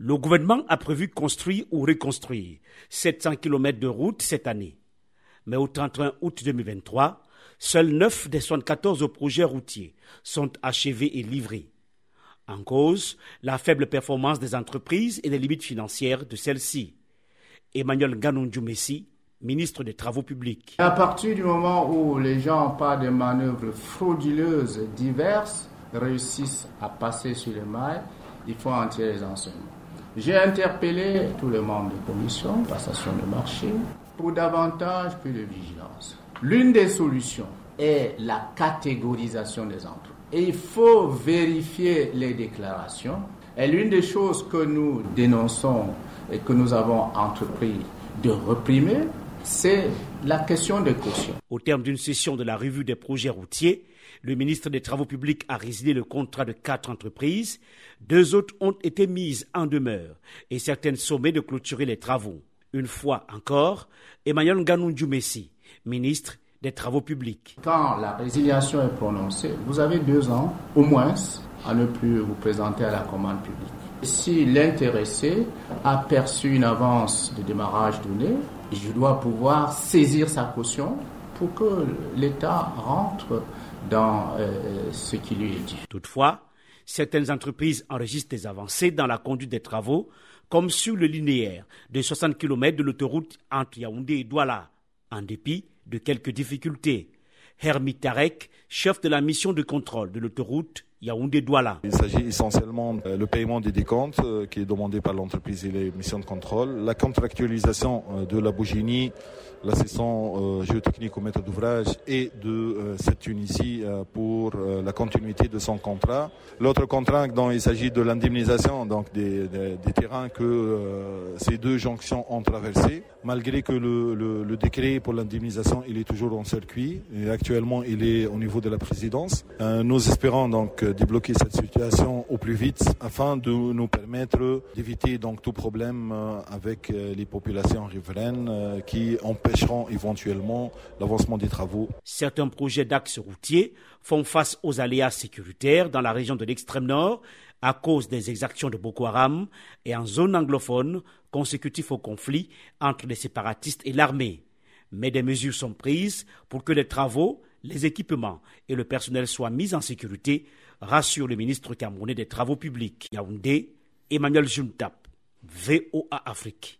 Le gouvernement a prévu construire ou reconstruire 700 km de routes cette année. Mais au 31 août 2023, seuls 9 des 74 projets routiers sont achevés et livrés. En cause, la faible performance des entreprises et les limites financières de celles-ci. Emmanuel Messi, ministre des Travaux publics. À partir du moment où les gens, par des manœuvres frauduleuses diverses, réussissent à passer sur les mailles, il faut en tirer les enseignements. J'ai interpellé tous les membres de commission, passation de marché, pour davantage plus de vigilance. L'une des solutions est la catégorisation des entreprises. Et il faut vérifier les déclarations. Et l'une des choses que nous dénonçons et que nous avons entrepris de reprimer, c'est la question des cautions. Au terme d'une session de la revue des projets routiers, le ministre des Travaux publics a résilié le contrat de quatre entreprises. Deux autres ont été mises en demeure et certaines sommées de clôturer les travaux. Une fois encore, Emmanuel Messi, ministre des Travaux publics. Quand la résiliation est prononcée, vous avez deux ans au moins à ne plus vous présenter à la commande publique. Si l'intéressé a perçu une avance de démarrage donnée, je dois pouvoir saisir sa caution pour que l'État rentre dans euh, ce qui lui est dit. Toutefois, certaines entreprises enregistrent des avancées dans la conduite des travaux, comme sur le linéaire de 60 km de l'autoroute entre Yaoundé et Douala, en dépit de quelques difficultés. Hermit Tarek, chef de la mission de contrôle de l'autoroute Yaoundé-Douala. Il s'agit essentiellement euh, paiement des décomptes euh, qui est demandé par l'entreprise et les missions de contrôle, la contractualisation de la Bougini l'assistant euh, géotechnique au maître d'ouvrage et de euh, cette Tunisie euh, pour la continuité de son contrat. L'autre contrat dont il s'agit de l'indemnisation donc des, terrains que ces deux jonctions ont traversés, malgré que le, décret pour l'indemnisation il est toujours en circuit et actuellement il est au niveau de la présidence. nous espérons donc débloquer cette situation au plus vite afin de nous permettre d'éviter donc tout problème avec les populations riveraines qui ont empêcheront éventuellement l'avancement des travaux. Certains projets d'axes routiers font face aux aléas sécuritaires dans la région de l'extrême nord à cause des exactions de Boko Haram et en zone anglophone consécutif au conflit entre les séparatistes et l'armée. Mais des mesures sont prises pour que les travaux, les équipements et le personnel soient mis en sécurité, rassure le ministre camerounais des Travaux publics. Yaoundé, Emmanuel Juntap, VOA Afrique.